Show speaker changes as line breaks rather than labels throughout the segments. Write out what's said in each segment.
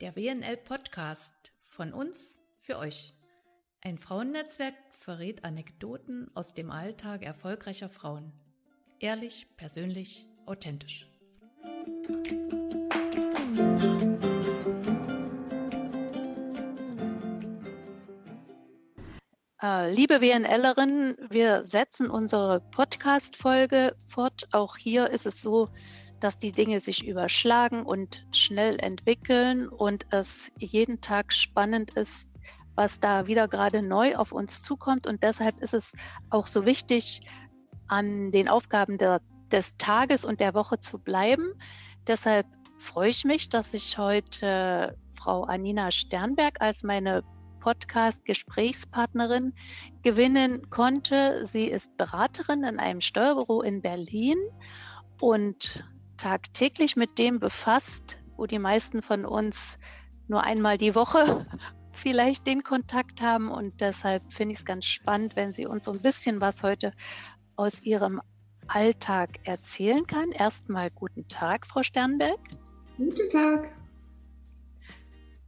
Der WNL Podcast von uns für euch. Ein Frauennetzwerk verrät Anekdoten aus dem Alltag erfolgreicher Frauen. Ehrlich, persönlich, authentisch.
Äh, liebe WNLerinnen, wir setzen unsere Podcast-Folge fort. Auch hier ist es so, dass die Dinge sich überschlagen und schnell entwickeln und es jeden Tag spannend ist, was da wieder gerade neu auf uns zukommt. Und deshalb ist es auch so wichtig, an den Aufgaben der, des Tages und der Woche zu bleiben. Deshalb freue ich mich, dass ich heute Frau Anina Sternberg als meine Podcast-Gesprächspartnerin gewinnen konnte. Sie ist Beraterin in einem Steuerbüro in Berlin und tagtäglich mit dem befasst, wo die meisten von uns nur einmal die Woche vielleicht den Kontakt haben. Und deshalb finde ich es ganz spannend, wenn sie uns so ein bisschen was heute aus ihrem Alltag erzählen kann. Erstmal guten Tag, Frau Sternberg.
Guten Tag.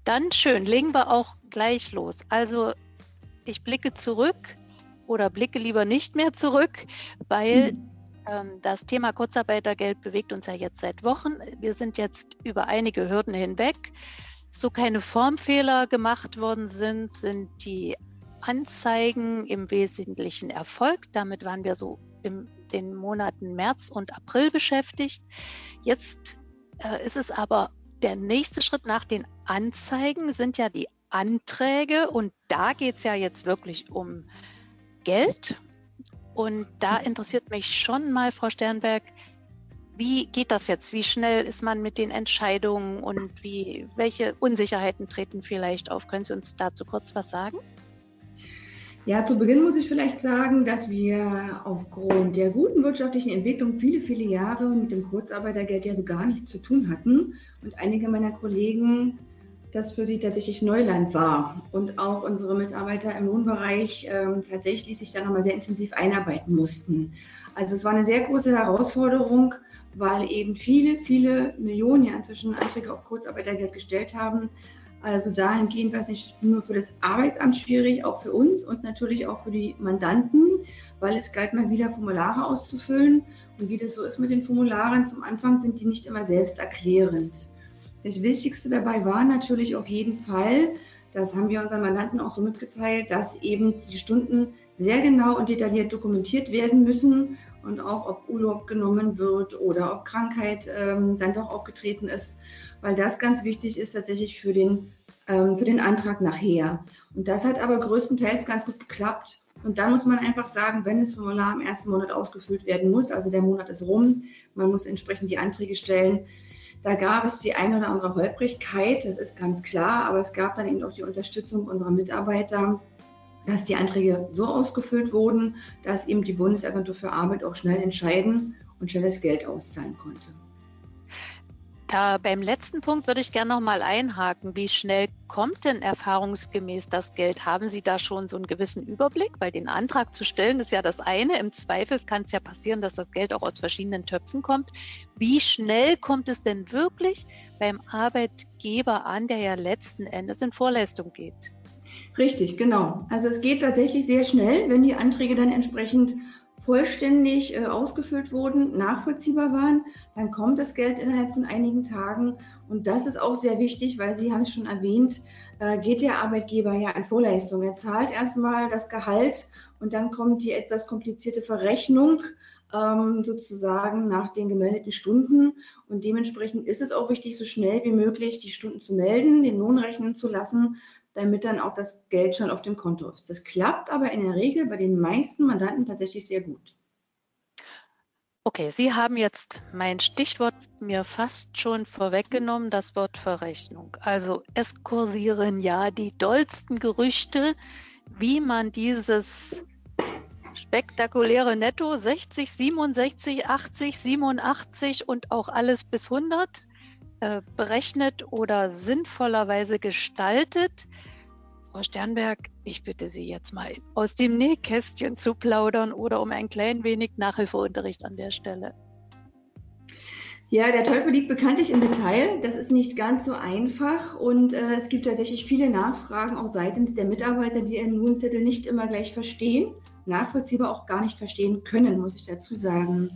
Dann schön, legen wir auch gleich los. Also ich blicke zurück oder blicke lieber nicht mehr zurück, weil mhm. Ähm, das Thema Kurzarbeitergeld bewegt uns ja jetzt seit Wochen. Wir sind jetzt über einige Hürden hinweg. So keine Formfehler gemacht worden sind, sind die Anzeigen im Wesentlichen Erfolg. Damit waren wir so in den Monaten März und April beschäftigt. Jetzt äh, ist es aber der nächste Schritt nach den Anzeigen sind ja die Anträge und da geht es ja jetzt wirklich um Geld. Und da interessiert mich schon mal, Frau Sternberg, wie geht das jetzt? Wie schnell ist man mit den Entscheidungen und wie, welche Unsicherheiten treten vielleicht auf? Können Sie uns dazu kurz was sagen?
Ja, zu Beginn muss ich vielleicht sagen, dass wir aufgrund der guten wirtschaftlichen Entwicklung viele, viele Jahre mit dem Kurzarbeitergeld ja so gar nichts zu tun hatten. Und einige meiner Kollegen das für sie tatsächlich Neuland war und auch unsere Mitarbeiter im Lohnbereich ähm, tatsächlich sich da nochmal sehr intensiv einarbeiten mussten. Also es war eine sehr große Herausforderung, weil eben viele, viele Millionen ja inzwischen Anträge auf Kurzarbeitergeld gestellt haben. Also dahingehend war es nicht nur für das Arbeitsamt schwierig, auch für uns und natürlich auch für die Mandanten, weil es galt mal wieder Formulare auszufüllen. Und wie das so ist mit den Formularen, zum Anfang sind die nicht immer selbsterklärend. Das Wichtigste dabei war natürlich auf jeden Fall, das haben wir unseren Mandanten auch so mitgeteilt, dass eben die Stunden sehr genau und detailliert dokumentiert werden müssen und auch ob Urlaub genommen wird oder ob Krankheit ähm, dann doch aufgetreten ist, weil das ganz wichtig ist tatsächlich für den, ähm, für den Antrag nachher. Und das hat aber größtenteils ganz gut geklappt. Und dann muss man einfach sagen, wenn das Formular im ersten Monat ausgefüllt werden muss, also der Monat ist rum, man muss entsprechend die Anträge stellen, da gab es die eine oder andere Holprigkeit, das ist ganz klar, aber es gab dann eben auch die Unterstützung unserer Mitarbeiter, dass die Anträge so ausgefüllt wurden, dass eben die Bundesagentur für Arbeit auch schnell entscheiden und schnell das Geld auszahlen konnte.
Da beim letzten Punkt würde ich gerne noch mal einhaken. Wie schnell kommt denn erfahrungsgemäß das Geld? Haben Sie da schon so einen gewissen Überblick? Weil den Antrag zu stellen ist ja das eine. Im Zweifel kann es ja passieren, dass das Geld auch aus verschiedenen Töpfen kommt. Wie schnell kommt es denn wirklich beim Arbeitgeber an, der ja letzten Endes in Vorleistung geht?
Richtig, genau. Also es geht tatsächlich sehr schnell, wenn die Anträge dann entsprechend vollständig äh, ausgefüllt wurden, nachvollziehbar waren, dann kommt das Geld innerhalb von einigen Tagen. Und das ist auch sehr wichtig, weil Sie haben es schon erwähnt, äh, geht der Arbeitgeber ja an Vorleistung. Er zahlt erstmal das Gehalt und dann kommt die etwas komplizierte Verrechnung ähm, sozusagen nach den gemeldeten Stunden. Und dementsprechend ist es auch wichtig, so schnell wie möglich die Stunden zu melden, den Lohn rechnen zu lassen, damit dann auch das Geld schon auf dem Konto ist. Das klappt aber in der Regel bei den meisten Mandanten tatsächlich sehr gut.
Okay, Sie haben jetzt mein Stichwort mir fast schon vorweggenommen, das Wort Verrechnung. Also es kursieren ja die dollsten Gerüchte, wie man dieses spektakuläre Netto 60, 67, 80, 87 und auch alles bis 100 äh, berechnet oder sinnvollerweise gestaltet. Frau Sternberg, ich bitte Sie jetzt mal aus dem Nähkästchen zu plaudern oder um ein klein wenig Nachhilfeunterricht an der Stelle.
Ja, der Teufel liegt bekanntlich im Detail. Das ist nicht ganz so einfach und äh, es gibt tatsächlich viele Nachfragen auch seitens der Mitarbeiter, die ihren Lohnzettel nicht immer gleich verstehen, nachvollziehbar auch gar nicht verstehen können, muss ich dazu sagen.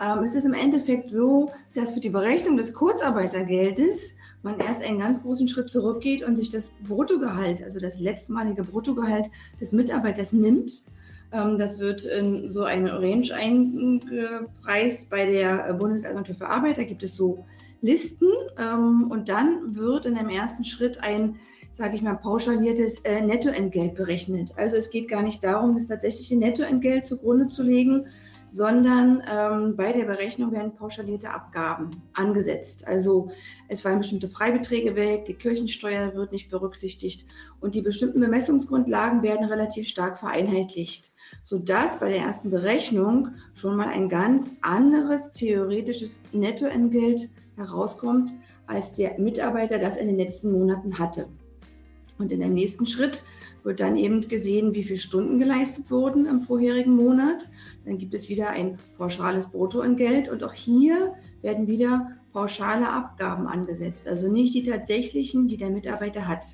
Ähm, es ist im Endeffekt so, dass für die Berechnung des Kurzarbeitergeldes man erst einen ganz großen Schritt zurückgeht und sich das Bruttogehalt, also das letztmalige Bruttogehalt des Mitarbeiters nimmt ähm, das wird in so eine Range eingepreist bei der Bundesagentur für Arbeit. Da gibt es so Listen ähm, und dann wird in einem ersten Schritt ein, sage ich mal, pauschaliertes äh, Nettoentgelt berechnet. Also es geht gar nicht darum, das tatsächliche Nettoentgelt zugrunde zu legen, sondern ähm, bei der Berechnung werden pauschalierte Abgaben angesetzt. Also es fallen bestimmte Freibeträge weg, die Kirchensteuer wird nicht berücksichtigt und die bestimmten Bemessungsgrundlagen werden relativ stark vereinheitlicht, sodass bei der ersten Berechnung schon mal ein ganz anderes theoretisches Nettoentgelt herauskommt, als der Mitarbeiter das in den letzten Monaten hatte. Und in dem nächsten Schritt wird dann eben gesehen, wie viele Stunden geleistet wurden im vorherigen Monat. Dann gibt es wieder ein pauschales Bruttoentgelt und auch hier werden wieder pauschale Abgaben angesetzt, also nicht die tatsächlichen, die der Mitarbeiter hat.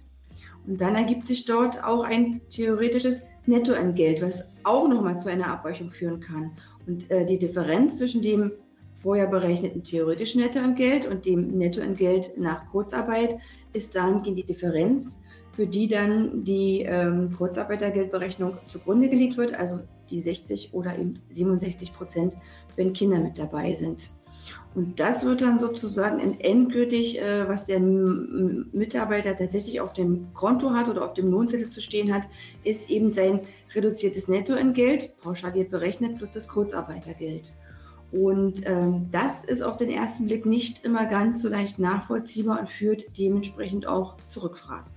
Und dann ergibt sich dort auch ein theoretisches Nettoentgelt, was auch nochmal zu einer Abweichung führen kann. Und äh, die Differenz zwischen dem vorher berechneten theoretischen Nettoentgelt und dem Nettoentgelt nach Kurzarbeit ist dann die Differenz für die dann die ähm, Kurzarbeitergeldberechnung zugrunde gelegt wird, also die 60 oder eben 67 Prozent, wenn Kinder mit dabei sind. Und das wird dann sozusagen endgültig, äh, was der Mitarbeiter tatsächlich auf dem Konto hat oder auf dem Lohnzettel zu stehen hat, ist eben sein reduziertes Nettoentgelt, pauschaliert berechnet, plus das Kurzarbeitergeld. Und ähm, das ist auf den ersten Blick nicht immer ganz so leicht nachvollziehbar und führt dementsprechend auch zu Rückfragen.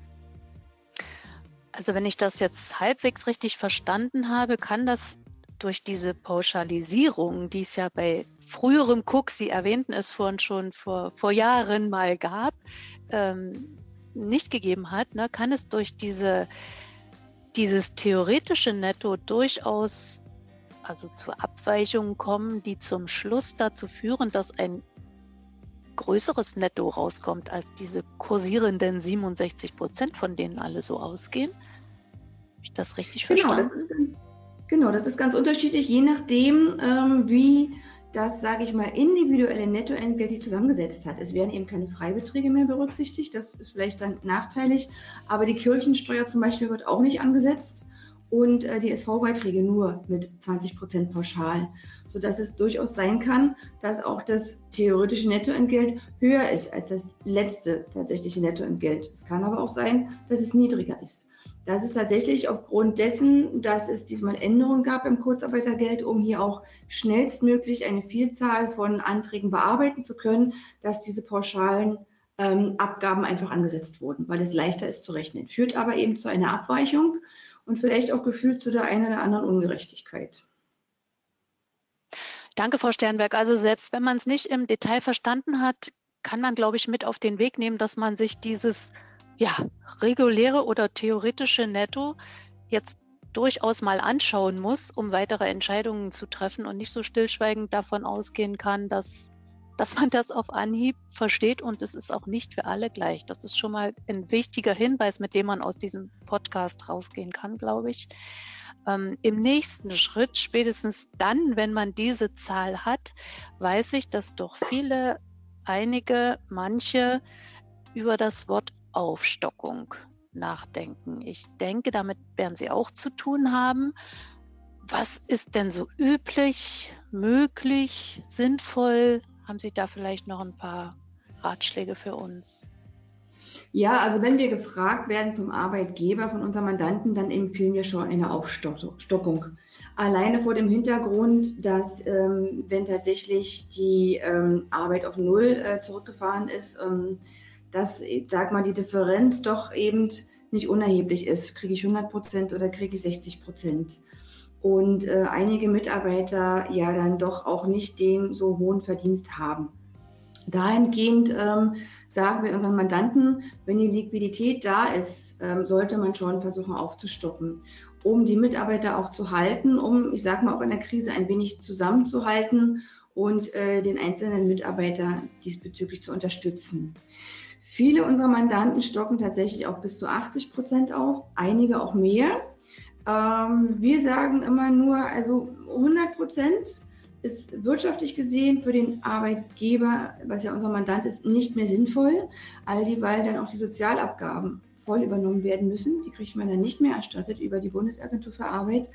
Also wenn ich das jetzt halbwegs richtig verstanden habe, kann das durch diese Pauschalisierung, die es ja bei früherem Cook, Sie erwähnten es vorhin schon vor, vor Jahren mal gab, ähm, nicht gegeben hat, ne, kann es durch diese, dieses theoretische Netto durchaus also zu Abweichungen kommen, die zum Schluss dazu führen, dass ein größeres Netto rauskommt als diese kursierenden 67 Prozent, von denen alle so ausgehen. Ich das richtig
genau,
verstanden?
Das ist ganz, genau, das ist ganz unterschiedlich, je nachdem, ähm, wie das, sage ich mal, individuelle Nettoentgelt sich zusammengesetzt hat. Es werden eben keine Freibeträge mehr berücksichtigt, das ist vielleicht dann nachteilig, aber die Kirchensteuer zum Beispiel wird auch nicht angesetzt und äh, die SV-Beiträge nur mit 20 Prozent pauschal, sodass es durchaus sein kann, dass auch das theoretische Nettoentgelt höher ist als das letzte tatsächliche Nettoentgelt. Es kann aber auch sein, dass es niedriger ist. Das ist tatsächlich aufgrund dessen, dass es diesmal Änderungen gab im Kurzarbeitergeld, um hier auch schnellstmöglich eine Vielzahl von Anträgen bearbeiten zu können, dass diese pauschalen ähm, Abgaben einfach angesetzt wurden, weil es leichter ist zu rechnen. Führt aber eben zu einer Abweichung und vielleicht auch gefühlt zu der einen oder anderen Ungerechtigkeit.
Danke, Frau Sternberg. Also selbst wenn man es nicht im Detail verstanden hat, kann man, glaube ich, mit auf den Weg nehmen, dass man sich dieses ja, reguläre oder theoretische Netto jetzt durchaus mal anschauen muss, um weitere Entscheidungen zu treffen und nicht so stillschweigend davon ausgehen kann, dass, dass man das auf Anhieb versteht und es ist auch nicht für alle gleich. Das ist schon mal ein wichtiger Hinweis, mit dem man aus diesem Podcast rausgehen kann, glaube ich. Ähm, Im nächsten Schritt, spätestens dann, wenn man diese Zahl hat, weiß ich, dass doch viele, einige, manche über das Wort Aufstockung nachdenken. Ich denke, damit werden Sie auch zu tun haben. Was ist denn so üblich, möglich, sinnvoll? Haben Sie da vielleicht noch ein paar Ratschläge für uns?
Ja, also wenn wir gefragt werden vom Arbeitgeber, von unserem Mandanten, dann empfehlen wir schon eine Aufstockung. Alleine vor dem Hintergrund, dass ähm, wenn tatsächlich die ähm, Arbeit auf Null äh, zurückgefahren ist, ähm, dass, sag mal, die Differenz doch eben nicht unerheblich ist. Kriege ich 100 Prozent oder kriege ich 60 Prozent? Und äh, einige Mitarbeiter ja dann doch auch nicht den so hohen Verdienst haben. Dahingehend ähm, sagen wir unseren Mandanten, wenn die Liquidität da ist, ähm, sollte man schon versuchen aufzustocken. um die Mitarbeiter auch zu halten, um, ich sage mal, auch in der Krise ein wenig zusammenzuhalten und äh, den einzelnen Mitarbeiter diesbezüglich zu unterstützen. Viele unserer Mandanten stocken tatsächlich auf bis zu 80 Prozent auf, einige auch mehr. Ähm, wir sagen immer nur, also 100 Prozent ist wirtschaftlich gesehen für den Arbeitgeber, was ja unser Mandant ist, nicht mehr sinnvoll, all die, weil dann auch die Sozialabgaben voll übernommen werden müssen. Die kriegt man dann nicht mehr erstattet über die Bundesagentur für Arbeit.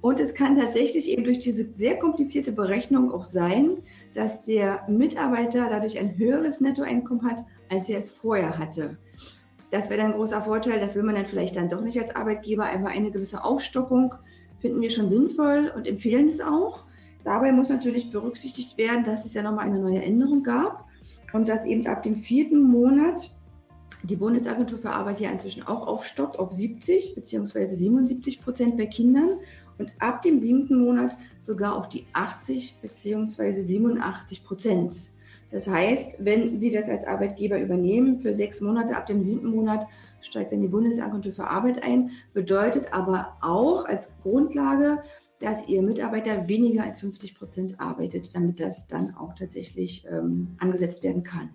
Und es kann tatsächlich eben durch diese sehr komplizierte Berechnung auch sein, dass der Mitarbeiter dadurch ein höheres Nettoeinkommen hat, als er es vorher hatte. Das wäre dann ein großer Vorteil. Das will man dann vielleicht dann doch nicht als Arbeitgeber. Einfach eine gewisse Aufstockung finden wir schon sinnvoll und empfehlen es auch. Dabei muss natürlich berücksichtigt werden, dass es ja nochmal eine neue Änderung gab und dass eben ab dem vierten Monat die Bundesagentur für Arbeit hier inzwischen auch aufstockt auf 70 bzw. 77 Prozent bei Kindern und ab dem siebten Monat sogar auf die 80 bzw. 87 Prozent. Das heißt, wenn Sie das als Arbeitgeber übernehmen für sechs Monate, ab dem siebten Monat steigt dann die Bundesagentur für Arbeit ein, bedeutet aber auch als Grundlage, dass Ihr Mitarbeiter weniger als 50 Prozent arbeitet, damit das dann auch tatsächlich ähm, angesetzt werden kann.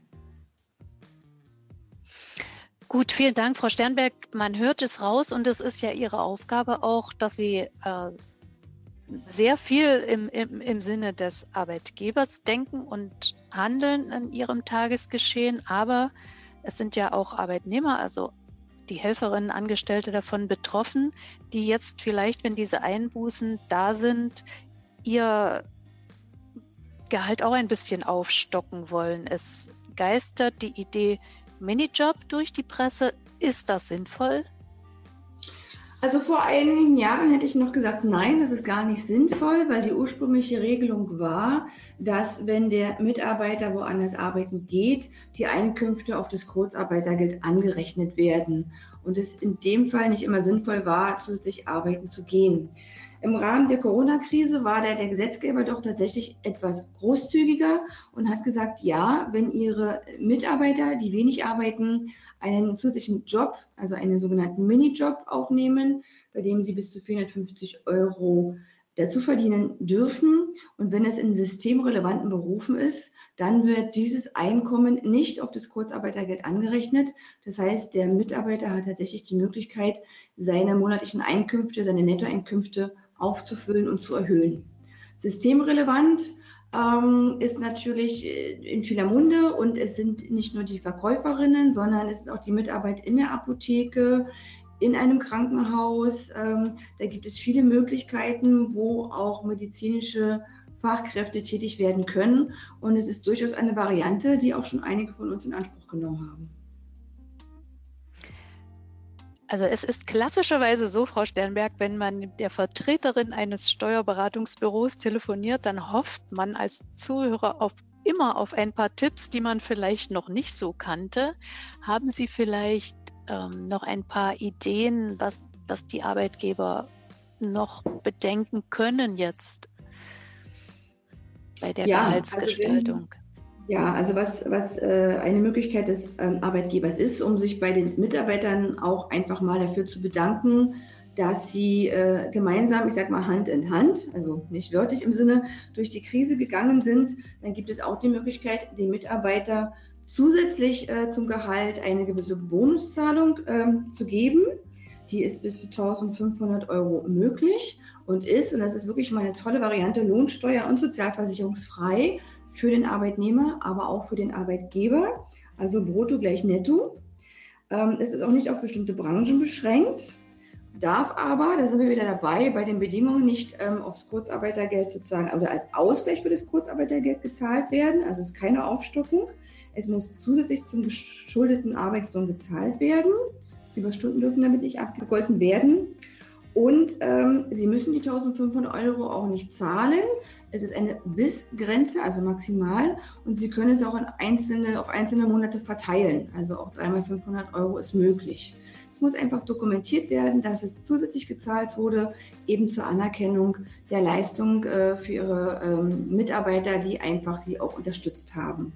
Gut, vielen Dank, Frau Sternberg. Man hört es raus und es ist ja Ihre Aufgabe auch, dass Sie äh, sehr viel im, im, im Sinne des Arbeitgebers denken und handeln in ihrem Tagesgeschehen, aber es sind ja auch Arbeitnehmer, also die Helferinnen, Angestellte davon betroffen, die jetzt vielleicht, wenn diese Einbußen da sind, ihr Gehalt auch ein bisschen aufstocken wollen. Es geistert die Idee Minijob durch die Presse. Ist das sinnvoll?
Also vor einigen Jahren hätte ich noch gesagt, nein, das ist gar nicht sinnvoll, weil die ursprüngliche Regelung war, dass wenn der Mitarbeiter woanders arbeiten geht, die Einkünfte auf das Kurzarbeitergeld angerechnet werden und es in dem Fall nicht immer sinnvoll war, zusätzlich arbeiten zu gehen. Im Rahmen der Corona-Krise war der, der Gesetzgeber doch tatsächlich etwas großzügiger und hat gesagt, ja, wenn Ihre Mitarbeiter, die wenig arbeiten, einen zusätzlichen Job, also einen sogenannten Minijob aufnehmen, bei dem sie bis zu 450 Euro dazu verdienen dürfen. Und wenn es in systemrelevanten Berufen ist, dann wird dieses Einkommen nicht auf das Kurzarbeitergeld angerechnet. Das heißt, der Mitarbeiter hat tatsächlich die Möglichkeit, seine monatlichen Einkünfte, seine Nettoeinkünfte aufzufüllen und zu erhöhen. Systemrelevant ähm, ist natürlich äh, in vieler Munde und es sind nicht nur die Verkäuferinnen, sondern es ist auch die Mitarbeit in der Apotheke, in einem Krankenhaus. Ähm, da gibt es viele Möglichkeiten, wo auch medizinische Fachkräfte tätig werden können. Und es ist durchaus eine Variante, die auch schon einige von uns in Anspruch genommen haben.
Also es ist klassischerweise so, Frau Sternberg, wenn man mit der Vertreterin eines Steuerberatungsbüros telefoniert, dann hofft man als Zuhörer auf immer auf ein paar Tipps, die man vielleicht noch nicht so kannte. Haben Sie vielleicht ähm, noch ein paar Ideen, was, was die Arbeitgeber noch bedenken können jetzt bei der ja, Gehaltsgestaltung? Also
ja, also was, was äh, eine Möglichkeit des ähm, Arbeitgebers ist, um sich bei den Mitarbeitern auch einfach mal dafür zu bedanken, dass sie äh, gemeinsam, ich sag mal Hand in Hand, also nicht wörtlich im Sinne, durch die Krise gegangen sind, dann gibt es auch die Möglichkeit, den Mitarbeiter zusätzlich äh, zum Gehalt eine gewisse Bonuszahlung ähm, zu geben. Die ist bis zu 1500 Euro möglich und ist, und das ist wirklich mal eine tolle Variante, lohnsteuer- und sozialversicherungsfrei für den Arbeitnehmer, aber auch für den Arbeitgeber, also brutto gleich netto. Ähm, es ist auch nicht auf bestimmte Branchen beschränkt, darf aber, da sind wir wieder dabei, bei den Bedingungen nicht ähm, aufs Kurzarbeitergeld sozusagen oder als Ausgleich für das Kurzarbeitergeld gezahlt werden. Also es ist keine Aufstockung. Es muss zusätzlich zum geschuldeten Arbeitslohn gezahlt werden. Überstunden dürfen damit nicht abgegolten werden. Und ähm, Sie müssen die 1500 Euro auch nicht zahlen. Es ist eine Bissgrenze, also maximal. Und Sie können es auch in einzelne, auf einzelne Monate verteilen. Also auch dreimal 500 Euro ist möglich. Es muss einfach dokumentiert werden, dass es zusätzlich gezahlt wurde, eben zur Anerkennung der Leistung äh, für Ihre ähm, Mitarbeiter, die einfach Sie auch unterstützt haben.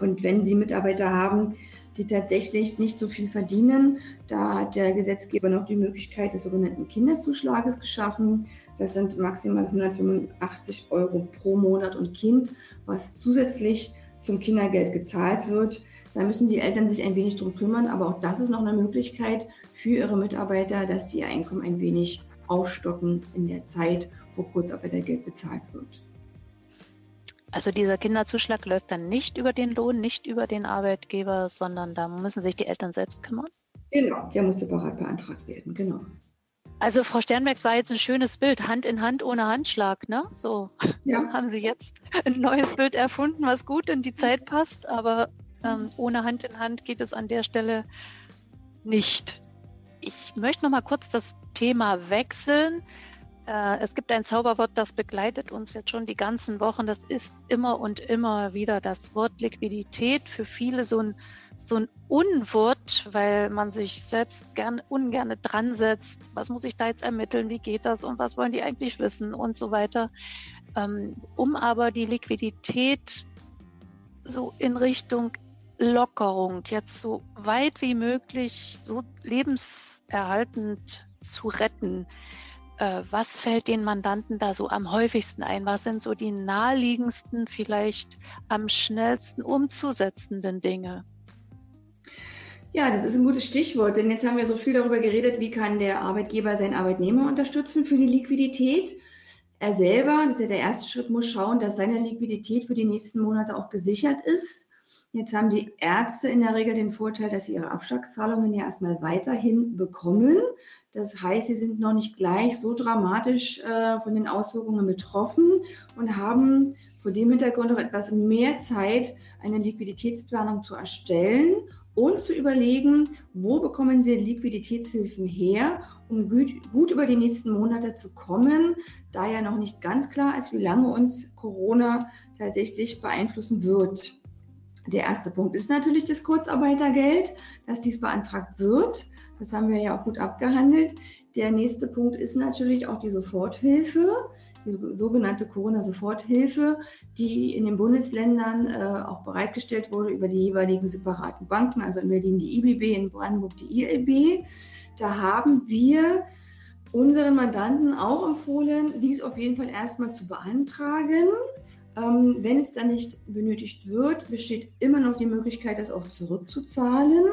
Und wenn Sie Mitarbeiter haben, die tatsächlich nicht so viel verdienen. Da hat der Gesetzgeber noch die Möglichkeit des sogenannten Kinderzuschlages geschaffen. Das sind maximal 185 Euro pro Monat und Kind, was zusätzlich zum Kindergeld gezahlt wird. Da müssen die Eltern sich ein wenig drum kümmern, aber auch das ist noch eine Möglichkeit für ihre Mitarbeiter, dass sie ihr Einkommen ein wenig aufstocken in der Zeit, wo Kurzarbeitergeld bezahlt wird.
Also dieser Kinderzuschlag läuft dann nicht über den Lohn, nicht über den Arbeitgeber, sondern da müssen sich die Eltern selbst kümmern?
Genau, der muss separat beantragt werden, genau.
Also Frau Sternbergs war jetzt ein schönes Bild, Hand in Hand ohne Handschlag, ne? So ja. haben Sie jetzt ein neues Bild erfunden, was gut in die Zeit passt, aber ähm, ohne Hand in Hand geht es an der Stelle nicht. Ich möchte noch mal kurz das Thema wechseln. Äh, es gibt ein Zauberwort, das begleitet uns jetzt schon die ganzen Wochen. Das ist immer und immer wieder das Wort Liquidität. Für viele so ein, so ein Unwort, weil man sich selbst gern, ungern dran setzt. Was muss ich da jetzt ermitteln? Wie geht das? Und was wollen die eigentlich wissen? Und so weiter. Ähm, um aber die Liquidität so in Richtung Lockerung jetzt so weit wie möglich so lebenserhaltend zu retten äh, was fällt den Mandanten da so am häufigsten ein? Was sind so die naheliegendsten, vielleicht am schnellsten umzusetzenden Dinge?
Ja, das ist ein gutes Stichwort, denn jetzt haben wir so viel darüber geredet, wie kann der Arbeitgeber seinen Arbeitnehmer unterstützen für die Liquidität. Er selber, das ist ja der erste Schritt, muss schauen, dass seine Liquidität für die nächsten Monate auch gesichert ist. Jetzt haben die Ärzte in der Regel den Vorteil, dass sie ihre Abschlagszahlungen ja erstmal weiterhin bekommen. Das heißt, sie sind noch nicht gleich so dramatisch äh, von den Auswirkungen betroffen und haben vor dem Hintergrund noch etwas mehr Zeit, eine Liquiditätsplanung zu erstellen und zu überlegen, wo bekommen sie Liquiditätshilfen her, um gut, gut über die nächsten Monate zu kommen, da ja noch nicht ganz klar ist, wie lange uns Corona tatsächlich beeinflussen wird. Der erste Punkt ist natürlich das Kurzarbeitergeld, dass dies beantragt wird. Das haben wir ja auch gut abgehandelt. Der nächste Punkt ist natürlich auch die Soforthilfe, die sogenannte Corona-Soforthilfe, die in den Bundesländern äh, auch bereitgestellt wurde über die jeweiligen separaten Banken, also in Berlin die IBB, in Brandenburg die ILB. Da haben wir unseren Mandanten auch empfohlen, dies auf jeden Fall erstmal zu beantragen. Ähm, wenn es dann nicht benötigt wird, besteht immer noch die Möglichkeit, das auch zurückzuzahlen.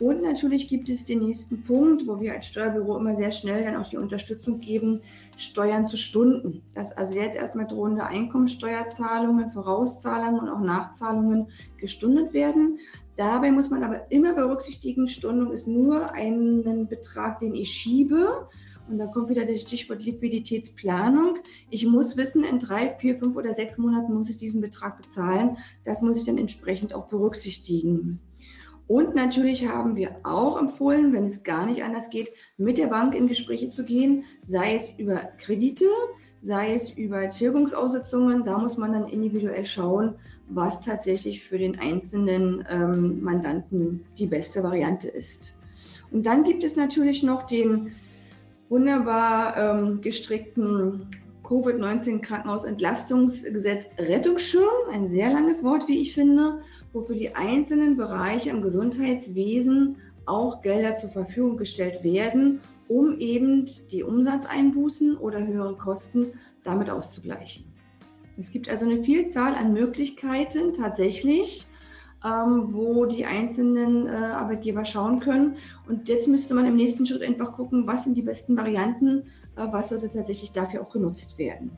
Und natürlich gibt es den nächsten Punkt, wo wir als Steuerbüro immer sehr schnell dann auch die Unterstützung geben, Steuern zu Stunden. Dass also jetzt erstmal drohende Einkommensteuerzahlungen, Vorauszahlungen und auch Nachzahlungen gestundet werden. Dabei muss man aber immer berücksichtigen, Stundung ist nur ein Betrag, den ich schiebe und da kommt wieder das Stichwort Liquiditätsplanung. Ich muss wissen, in drei, vier, fünf oder sechs Monaten muss ich diesen Betrag bezahlen. Das muss ich dann entsprechend auch berücksichtigen. Und natürlich haben wir auch empfohlen, wenn es gar nicht anders geht, mit der Bank in Gespräche zu gehen, sei es über Kredite, sei es über Tilgungsaussetzungen. Da muss man dann individuell schauen, was tatsächlich für den einzelnen ähm, Mandanten die beste Variante ist. Und dann gibt es natürlich noch den wunderbar ähm, gestrickten Covid-19-Krankenhausentlastungsgesetz Rettungsschirm, ein sehr langes Wort, wie ich finde, wofür die einzelnen Bereiche im Gesundheitswesen auch Gelder zur Verfügung gestellt werden, um eben die Umsatzeinbußen oder höheren Kosten damit auszugleichen. Es gibt also eine Vielzahl an Möglichkeiten tatsächlich, ähm, wo die einzelnen äh, Arbeitgeber schauen können. Und jetzt müsste man im nächsten Schritt einfach gucken, was sind die besten Varianten, äh, was sollte tatsächlich dafür auch genutzt werden.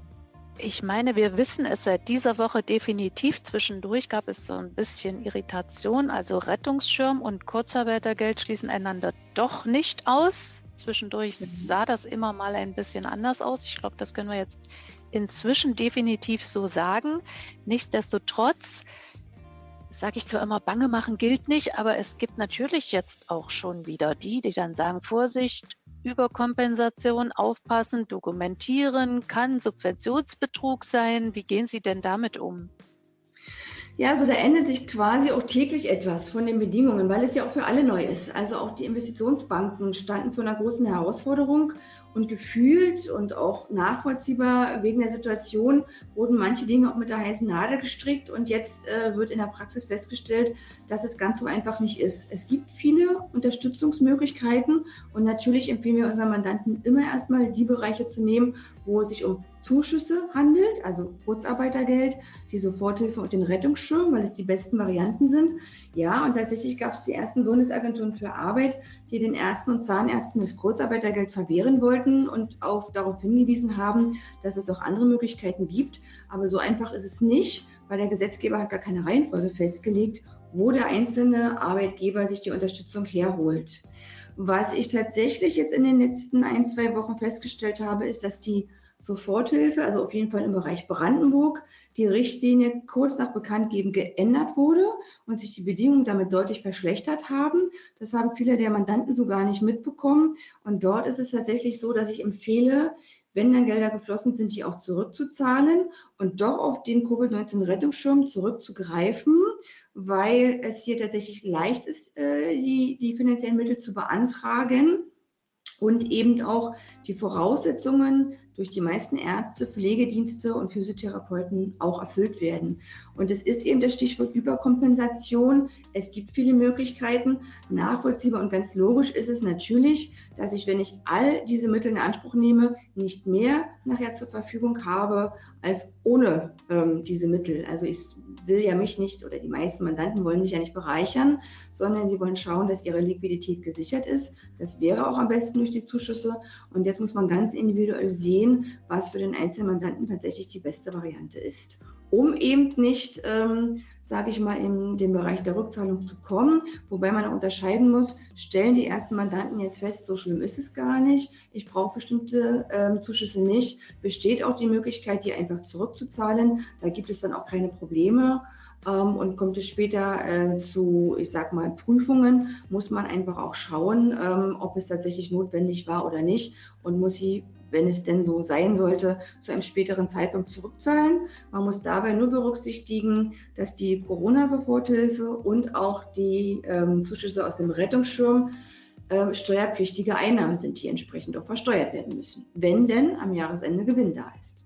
Ich meine, wir wissen es seit dieser Woche definitiv. Zwischendurch gab es so ein bisschen Irritation. Also Rettungsschirm und Kurzarbeitergeld schließen einander doch nicht aus. Zwischendurch mhm. sah das immer mal ein bisschen anders aus. Ich glaube, das können wir jetzt inzwischen definitiv so sagen. Nichtsdestotrotz sage ich zwar immer, Bange machen gilt nicht, aber es gibt natürlich jetzt auch schon wieder die, die dann sagen, Vorsicht, Überkompensation, aufpassen, dokumentieren, kann Subventionsbetrug sein. Wie gehen Sie denn damit um?
Ja, also da ändert sich quasi auch täglich etwas von den Bedingungen, weil es ja auch für alle neu ist. Also auch die Investitionsbanken standen vor einer großen Herausforderung Und gefühlt und auch nachvollziehbar wegen der Situation wurden manche Dinge auch mit der heißen Nadel gestrickt. Und jetzt äh, wird in der Praxis festgestellt, dass es ganz so einfach nicht ist. Es gibt viele Unterstützungsmöglichkeiten. Und natürlich empfehlen wir unseren Mandanten immer erstmal die Bereiche zu nehmen, wo es sich um Zuschüsse handelt, also Kurzarbeitergeld, die Soforthilfe und den Rettungsschirm, weil es die besten Varianten sind. Ja, und tatsächlich gab es die ersten Bundesagenturen für Arbeit, die den Ärzten und Zahnärzten das Kurzarbeitergeld verwehren wollten und auch darauf hingewiesen haben, dass es doch andere Möglichkeiten gibt. Aber so einfach ist es nicht, weil der Gesetzgeber hat gar keine Reihenfolge festgelegt, wo der einzelne Arbeitgeber sich die Unterstützung herholt. Was ich tatsächlich jetzt in den letzten ein, zwei Wochen festgestellt habe, ist, dass die Soforthilfe, also auf jeden Fall im Bereich Brandenburg, die Richtlinie kurz nach Bekanntgeben geändert wurde und sich die Bedingungen damit deutlich verschlechtert haben. Das haben viele der Mandanten so gar nicht mitbekommen. Und dort ist es tatsächlich so, dass ich empfehle, wenn dann Gelder geflossen sind, die auch zurückzuzahlen und doch auf den Covid-19-Rettungsschirm zurückzugreifen, weil es hier tatsächlich leicht ist, äh, die, die finanziellen Mittel zu beantragen und eben auch die Voraussetzungen durch die meisten Ärzte, Pflegedienste und Physiotherapeuten auch erfüllt werden. Und es ist eben das Stichwort Überkompensation. Es gibt viele Möglichkeiten. Nachvollziehbar und ganz logisch ist es natürlich, dass ich, wenn ich all diese Mittel in Anspruch nehme, nicht mehr nachher zur Verfügung habe als ohne ähm, diese Mittel. Also ich will ja mich nicht oder die meisten Mandanten wollen sich ja nicht bereichern, sondern sie wollen schauen, dass ihre Liquidität gesichert ist. Das wäre auch am besten durch die Zuschüsse. Und jetzt muss man ganz individuell sehen, was für den einzelnen Mandanten tatsächlich die beste Variante ist um eben nicht, ähm, sage ich mal, in den Bereich der Rückzahlung zu kommen. Wobei man unterscheiden muss, stellen die ersten Mandanten jetzt fest, so schlimm ist es gar nicht, ich brauche bestimmte ähm, Zuschüsse nicht, besteht auch die Möglichkeit, die einfach zurückzuzahlen. Da gibt es dann auch keine Probleme. Ähm, und kommt es später äh, zu, ich sag mal, Prüfungen, muss man einfach auch schauen, ähm, ob es tatsächlich notwendig war oder nicht und muss sie wenn es denn so sein sollte, zu einem späteren Zeitpunkt zurückzahlen. Man muss dabei nur berücksichtigen, dass die Corona-Soforthilfe und auch die ähm, Zuschüsse aus dem Rettungsschirm äh, steuerpflichtige Einnahmen sind, die entsprechend auch versteuert werden müssen, wenn denn am Jahresende Gewinn da ist.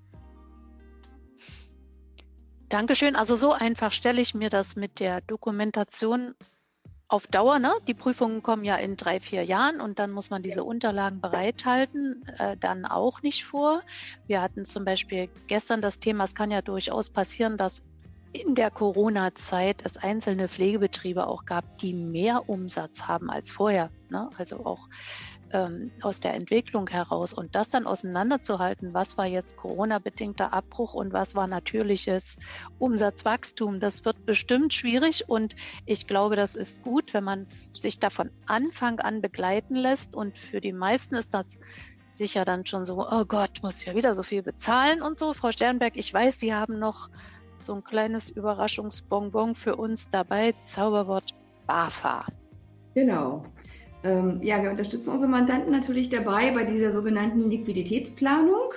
Dankeschön. Also so einfach stelle ich mir das mit der Dokumentation auf Dauer, ne? Die Prüfungen kommen ja in drei, vier Jahren und dann muss man diese Unterlagen bereithalten, äh, dann auch nicht vor. Wir hatten zum Beispiel gestern das Thema, es kann ja durchaus passieren, dass in der Corona-Zeit es einzelne Pflegebetriebe auch gab, die mehr Umsatz haben als vorher. Ne? Also auch ähm, aus der Entwicklung heraus und das dann auseinanderzuhalten, was war jetzt Corona-bedingter Abbruch und was war natürliches Umsatzwachstum, das wird bestimmt schwierig und ich glaube, das ist gut, wenn man sich da von Anfang an begleiten lässt und für die meisten ist das sicher dann schon so, oh Gott, muss ich ja wieder so viel bezahlen und so. Frau Sternberg, ich weiß, Sie haben noch so ein kleines Überraschungsbonbon für uns dabei, Zauberwort BAFA.
Genau. Ähm, ja, wir unterstützen unsere Mandanten natürlich dabei bei dieser sogenannten Liquiditätsplanung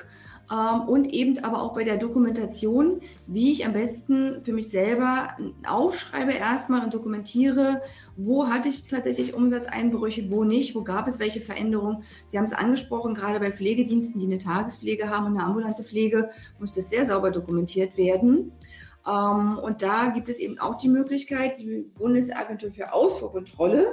ähm, und eben aber auch bei der Dokumentation, wie ich am besten für mich selber aufschreibe erstmal und dokumentiere, wo hatte ich tatsächlich Umsatzeinbrüche, wo nicht, wo gab es welche Veränderungen. Sie haben es angesprochen, gerade bei Pflegediensten, die eine Tagespflege haben und eine ambulante Pflege, muss das sehr sauber dokumentiert werden. Ähm, und da gibt es eben auch die Möglichkeit, die Bundesagentur für Ausfuhrkontrolle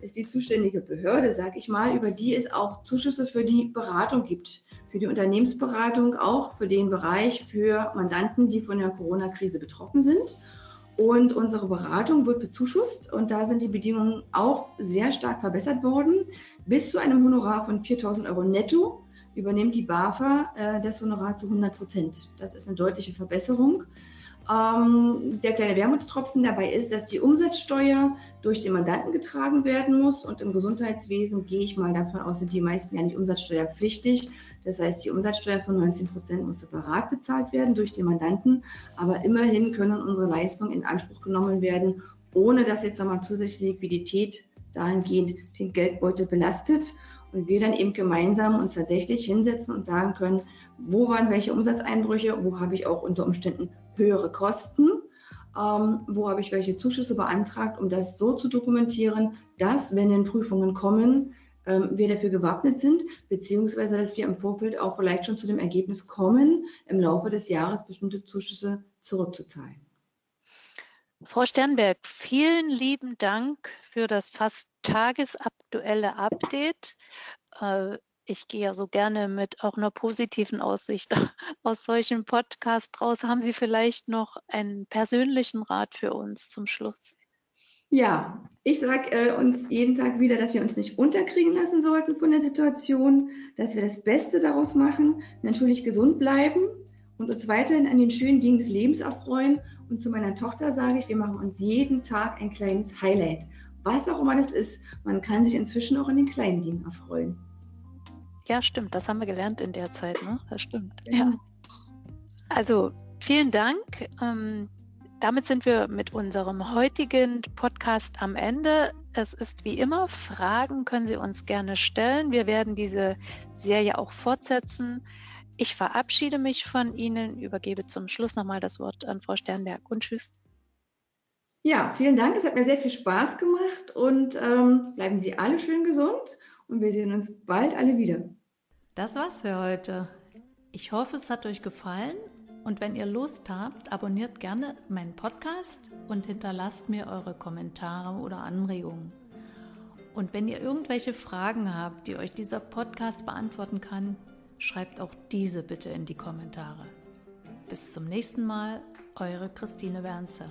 ist die zuständige Behörde, sage ich mal, über die es auch Zuschüsse für die Beratung gibt, für die Unternehmensberatung, auch für den Bereich für Mandanten, die von der Corona-Krise betroffen sind. Und unsere Beratung wird bezuschusst und da sind die Bedingungen auch sehr stark verbessert worden. Bis zu einem Honorar von 4000 Euro netto übernimmt die BAFA äh, das Honorar zu 100 Prozent. Das ist eine deutliche Verbesserung. Ähm, der kleine Wermutstropfen dabei ist, dass die Umsatzsteuer durch den Mandanten getragen werden muss. Und im Gesundheitswesen gehe ich mal davon aus, sind die meisten ja nicht umsatzsteuerpflichtig. Das heißt, die Umsatzsteuer von 19 Prozent muss separat bezahlt werden durch den Mandanten. Aber immerhin können unsere Leistungen in Anspruch genommen werden, ohne dass jetzt nochmal zusätzliche Liquidität dahingehend den Geldbeutel belastet. Und wir dann eben gemeinsam uns tatsächlich hinsetzen und sagen können, wo waren welche Umsatzeinbrüche, wo habe ich auch unter Umständen höhere Kosten, ähm, wo habe ich welche Zuschüsse beantragt, um das so zu dokumentieren, dass, wenn denn Prüfungen kommen, ähm, wir dafür gewappnet sind, beziehungsweise dass wir im Vorfeld auch vielleicht schon zu dem Ergebnis kommen, im Laufe des Jahres bestimmte Zuschüsse zurückzuzahlen.
Frau Sternberg, vielen lieben Dank für das fast tagesaktuelle Update. Äh, ich gehe ja so gerne mit auch einer positiven Aussicht aus solchen Podcast raus. Haben Sie vielleicht noch einen persönlichen Rat für uns zum Schluss?
Ja, ich sage äh, uns jeden Tag wieder, dass wir uns nicht unterkriegen lassen sollten von der Situation, dass wir das Beste daraus machen, natürlich gesund bleiben und uns weiterhin an den schönen Dingen des Lebens erfreuen. Und zu meiner Tochter sage ich, wir machen uns jeden Tag ein kleines Highlight. Was auch immer das ist, man kann sich inzwischen auch an den kleinen Dingen erfreuen.
Ja, stimmt. Das haben wir gelernt in der Zeit. Ne? Das stimmt. Ja. Also vielen Dank. Ähm, damit sind wir mit unserem heutigen Podcast am Ende. Es ist wie immer, Fragen können Sie uns gerne stellen. Wir werden diese Serie auch fortsetzen. Ich verabschiede mich von Ihnen, übergebe zum Schluss nochmal das Wort an Frau Sternberg und tschüss.
Ja, vielen Dank. Es hat mir sehr viel Spaß gemacht und ähm, bleiben Sie alle schön gesund und wir sehen uns bald alle wieder.
Das war's für heute. Ich hoffe, es hat euch gefallen und wenn ihr Lust habt, abonniert gerne meinen Podcast und hinterlasst mir eure Kommentare oder Anregungen. Und wenn ihr irgendwelche Fragen habt, die euch dieser Podcast beantworten kann, schreibt auch diese bitte in die Kommentare. Bis zum nächsten Mal, eure Christine Wernzer.